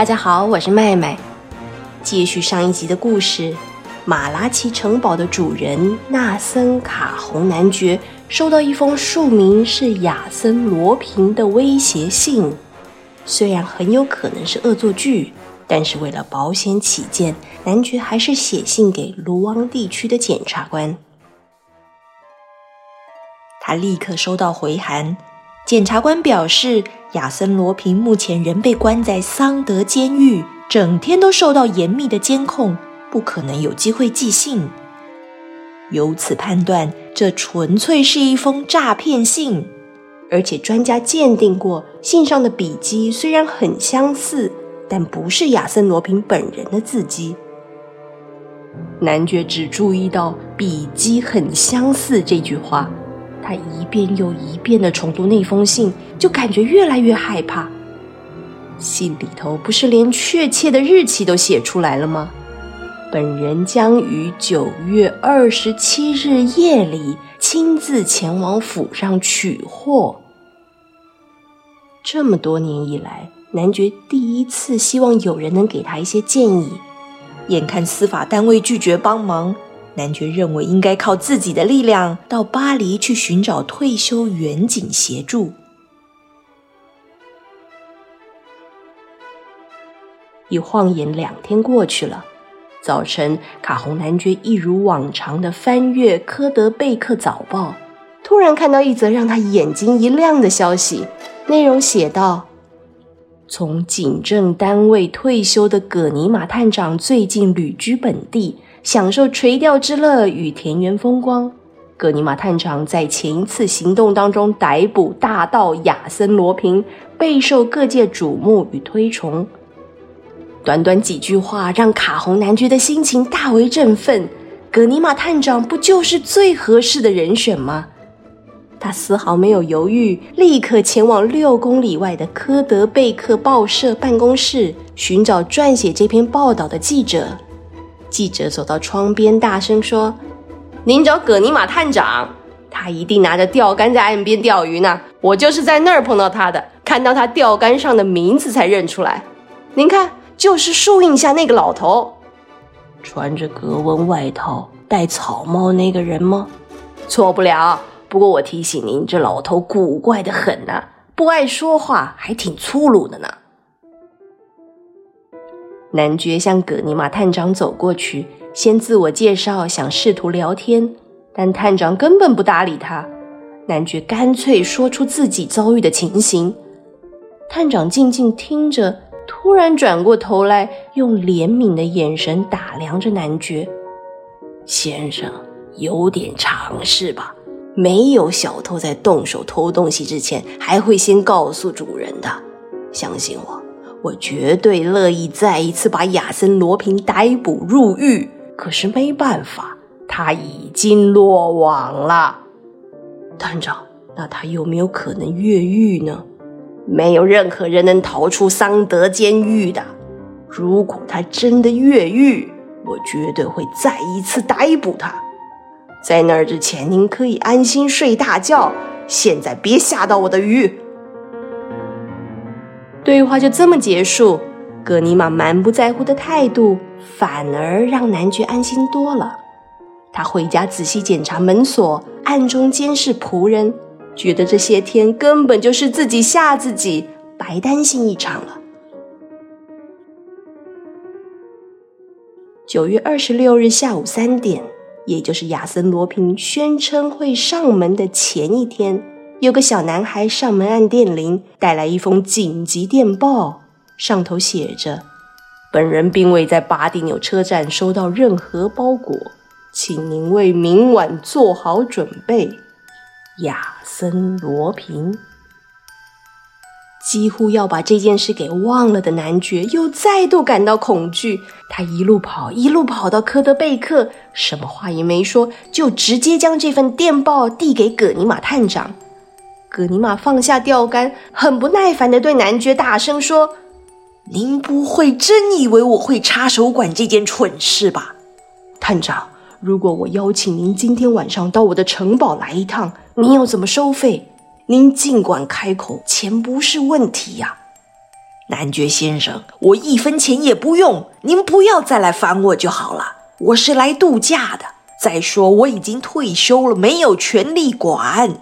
大家好，我是麦麦。继续上一集的故事，马拉奇城堡的主人纳森卡洪男爵收到一封署名是亚森罗平的威胁信，虽然很有可能是恶作剧，但是为了保险起见，男爵还是写信给卢旺地区的检察官。他立刻收到回函，检察官表示，亚森罗平目前仍被关在桑德监狱。整天都受到严密的监控，不可能有机会寄信。由此判断，这纯粹是一封诈骗信。而且专家鉴定过，信上的笔迹虽然很相似，但不是亚森罗平本人的字迹。男爵只注意到“笔迹很相似”这句话，他一遍又一遍的重读那封信，就感觉越来越害怕。信里头不是连确切的日期都写出来了吗？本人将于九月二十七日夜里亲自前往府上取货。这么多年以来，男爵第一次希望有人能给他一些建议。眼看司法单位拒绝帮忙，男爵认为应该靠自己的力量到巴黎去寻找退休远景协助。一晃眼，两天过去了。早晨，卡洪男爵一如往常的翻阅《科德贝克早报》，突然看到一则让他眼睛一亮的消息。内容写道：从警政单位退休的葛尼玛探长最近旅居本地，享受垂钓之乐与田园风光。葛尼玛探长在前一次行动当中逮捕大盗亚森罗平，备受各界瞩目与推崇。短短几句话，让卡洪男爵的心情大为振奋。格尼玛探长不就是最合适的人选吗？他丝毫没有犹豫，立刻前往六公里外的科德贝克报社办公室，寻找撰写这篇报道的记者。记者走到窗边，大声说：“您找葛尼玛探长？他一定拿着钓竿在岸边钓鱼呢。我就是在那儿碰到他的，看到他钓竿上的名字才认出来。您看。”就是树荫下那个老头，穿着格纹外套、戴草帽那个人吗？错不了。不过我提醒您，这老头古怪的很呢，不爱说话，还挺粗鲁的呢。男爵向葛尼玛探长走过去，先自我介绍，想试图聊天，但探长根本不搭理他。男爵干脆说出自己遭遇的情形，探长静静听着。突然转过头来，用怜悯的眼神打量着男爵先生，有点常识吧？没有小偷在动手偷东西之前，还会先告诉主人的。相信我，我绝对乐意再一次把亚森罗平逮捕入狱。可是没办法，他已经落网了。探长，那他有没有可能越狱呢？没有任何人能逃出桑德监狱的。如果他真的越狱，我绝对会再一次逮捕他。在那儿之前，您可以安心睡大觉。现在别吓到我的鱼。对话就这么结束。格尼玛满不在乎的态度，反而让男爵安心多了。他回家仔细检查门锁，暗中监视仆人。觉得这些天根本就是自己吓自己，白担心一场了。九月二十六日下午三点，也就是亚森罗平宣称会上门的前一天，有个小男孩上门按电铃，带来一封紧急电报，上头写着：“本人并未在巴蒂纽车站收到任何包裹，请您为明晚做好准备。”亚森罗平几乎要把这件事给忘了的男爵，又再度感到恐惧。他一路跑，一路跑到科德贝克，什么话也没说，就直接将这份电报递给葛尼玛探长。葛尼玛放下钓竿，很不耐烦地对男爵大声说：“您不会真以为我会插手管这件蠢事吧，探长？”如果我邀请您今天晚上到我的城堡来一趟，您要怎么收费？您尽管开口，钱不是问题呀。男爵先生，我一分钱也不用，您不要再来烦我就好了。我是来度假的。再说我已经退休了，没有权利管。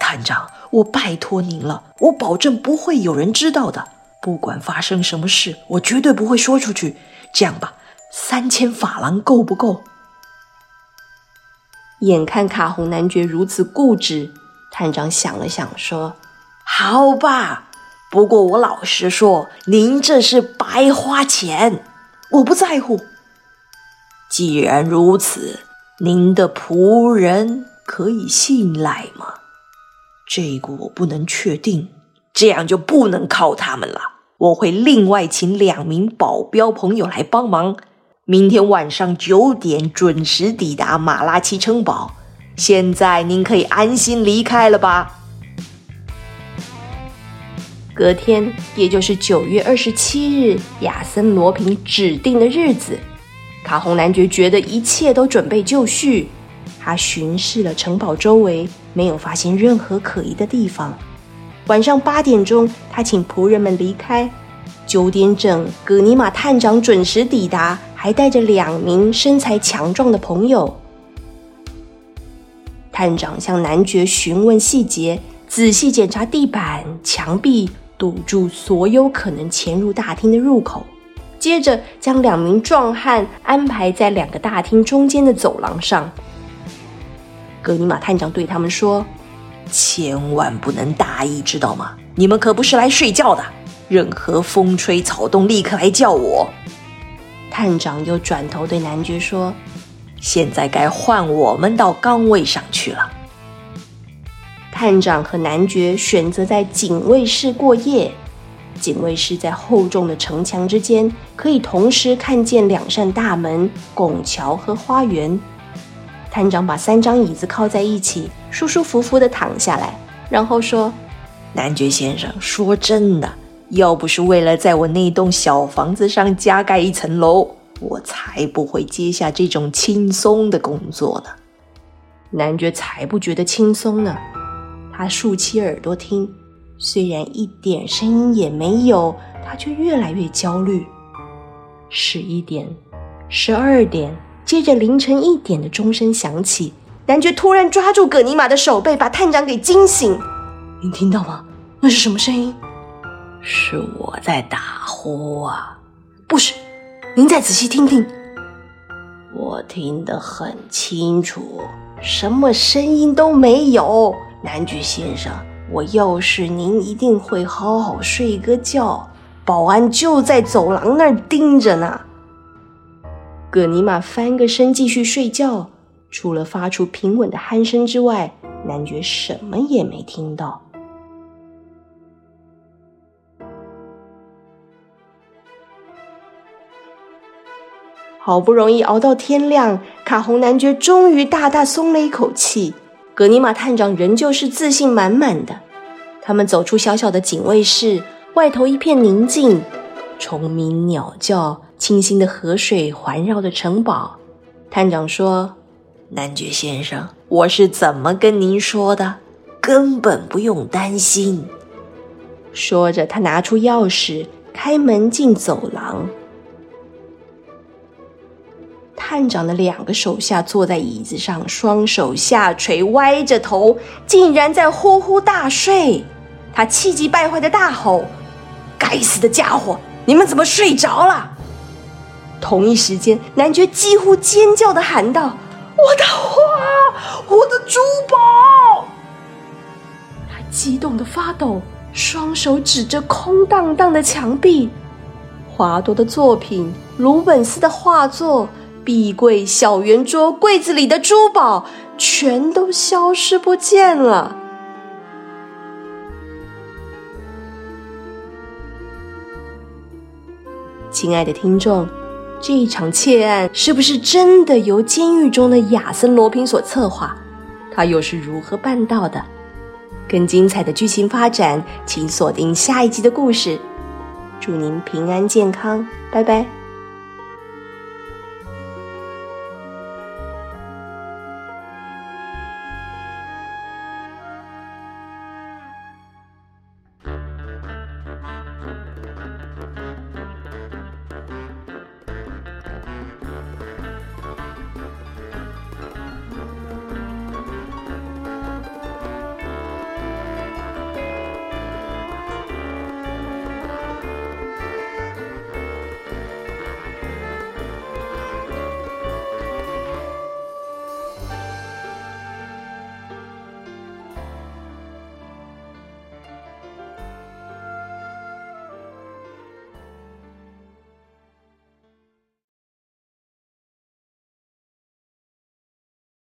探长，我拜托您了，我保证不会有人知道的。不管发生什么事，我绝对不会说出去。这样吧，三千法郎够不够？眼看卡洪男爵如此固执，探长想了想，说：“好吧。”不过我老实说，您这是白花钱，我不在乎。既然如此，您的仆人可以信赖吗？这个我不能确定，这样就不能靠他们了。我会另外请两名保镖朋友来帮忙，明天晚上九点准时抵达马拉奇城堡。现在您可以安心离开了吧。隔天，也就是九月二十七日，亚森·罗平指定的日子，卡洪男爵觉得一切都准备就绪。他巡视了城堡周围，没有发现任何可疑的地方。晚上八点钟，他请仆人们离开。九点整，葛尼玛探长准时抵达，还带着两名身材强壮的朋友。探长向男爵询问细节，仔细检查地板、墙壁。堵住所有可能潜入大厅的入口，接着将两名壮汉安排在两个大厅中间的走廊上。格尼玛探长对他们说：“千万不能大意，知道吗？你们可不是来睡觉的，任何风吹草动立刻来叫我。”探长又转头对男爵说：“现在该换我们到岗位上去了。”探长和男爵选择在警卫室过夜。警卫室在厚重的城墙之间，可以同时看见两扇大门、拱桥和花园。探长把三张椅子靠在一起，舒舒服服地躺下来，然后说：“男爵先生，说真的，要不是为了在我那栋小房子上加盖一层楼，我才不会接下这种轻松的工作呢。”男爵才不觉得轻松呢。他竖起耳朵听，虽然一点声音也没有，他却越来越焦虑。十一点，十二点，接着凌晨一点的钟声响起。男爵突然抓住葛尼玛的手背，把探长给惊醒。您听到吗？那是什么声音？是我在打呼啊！不是，您再仔细听听。我听得很清楚，什么声音都没有。男爵先生，我要是您，一定会好好睡个觉。保安就在走廊那儿盯着呢。葛尼玛翻个身继续睡觉，除了发出平稳的鼾声之外，男爵什么也没听到。好不容易熬到天亮，卡洪男爵终于大大松了一口气。葛尼玛探长仍旧是自信满满的。他们走出小小的警卫室，外头一片宁静，虫鸣鸟叫，清新的河水环绕着城堡。探长说：“男爵先生，我是怎么跟您说的？根本不用担心。”说着，他拿出钥匙，开门进走廊。探长的两个手下坐在椅子上，双手下垂，歪着头，竟然在呼呼大睡。他气急败坏的大吼：“该死的家伙，你们怎么睡着了？”同一时间，男爵几乎尖叫的喊道：“我的花，我的珠宝！”他激动的发抖，双手指着空荡荡的墙壁，华多的作品，鲁本斯的画作。壁柜、小圆桌、柜子里的珠宝全都消失不见了。亲爱的听众，这一场窃案是不是真的由监狱中的亚森·罗平所策划？他又是如何办到的？更精彩的剧情发展，请锁定下一集的故事。祝您平安健康，拜拜。